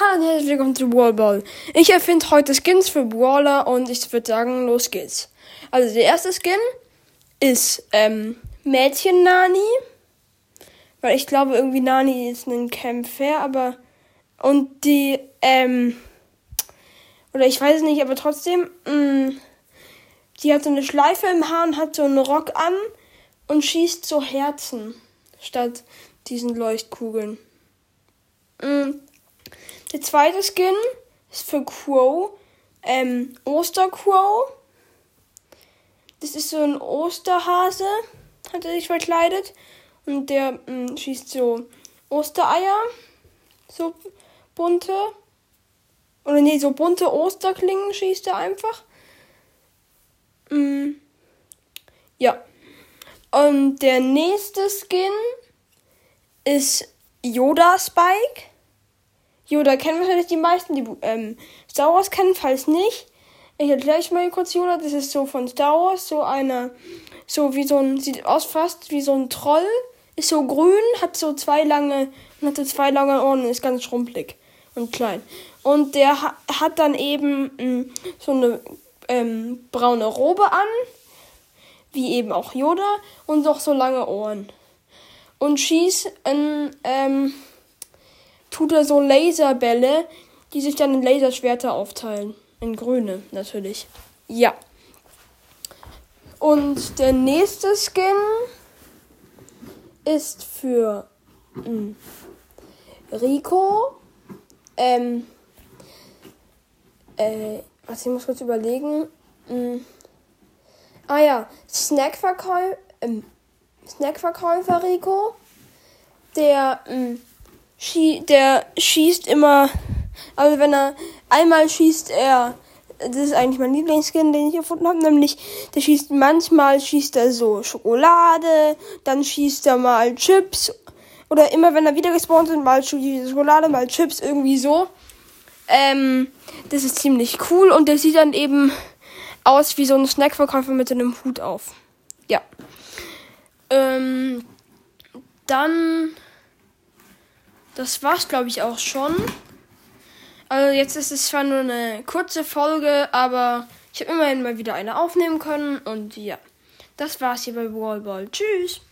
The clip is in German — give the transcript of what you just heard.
Hallo und herzlich willkommen zu Wallball. Ich erfinde heute Skins für Brawler und ich würde sagen, los geht's. Also der erste Skin ist ähm, Mädchen Nani. Weil ich glaube irgendwie Nani ist ein Kämpfer, aber und die, ähm, oder ich weiß es nicht, aber trotzdem, mh, die hat so eine Schleife im Haar und hat so einen Rock an und schießt so Herzen statt diesen Leuchtkugeln. Mh. Der zweite Skin ist für Crow. Ähm, Ostercrow. Das ist so ein Osterhase, hat er sich verkleidet. Und der mh, mm, schießt so Ostereier. So bunte. Oder nee, so bunte Osterklingen schießt er einfach. Mm, ja. Und der nächste Skin ist Yoda Spike. Yoda kennen wahrscheinlich die meisten, die ähm, Star Wars kennen, falls nicht. Ich erkläre euch mal kurz Yoda. Das ist so von Star Wars, so einer, so wie so ein, sieht aus fast wie so ein Troll. Ist so grün, hat so zwei lange, hat so zwei lange Ohren und ist ganz schrumpelig und klein. Und der ha hat dann eben mh, mm, so eine ähm, braune Robe an, wie eben auch Yoda, und noch so lange Ohren. Und schießt ein, ähm, tut er so Laserbälle, die sich dann in Laserschwerter aufteilen. In grüne, natürlich. Ja. Und der nächste Skin ist für mh, hm, Rico. Ähm, äh, was ich muss kurz überlegen. Mh, hm. ah ja, Snackverkäufer, ähm, Snackverkäufer Rico. Der mh, hm, schie der schießt immer, also wenn er einmal schießt er, das ist eigentlich mein Lieblingsskin, den ich gefunden habe, nämlich der schießt manchmal schießt er so Schokolade, dann schießt er mal Chips oder immer wenn er wieder gespawnt ist, mal Schokolade, mal Chips, irgendwie so. Ähm, das ist ziemlich cool und der sieht dann eben aus wie so ein Snackverkäufer mit einem Hut auf. Ja. Ähm, dann das war's, glaube ich, auch schon. Also jetzt ist es zwar nur eine kurze Folge, aber ich habe immerhin mal wieder eine aufnehmen können. Und ja, das war's hier bei Wallball. Tschüss.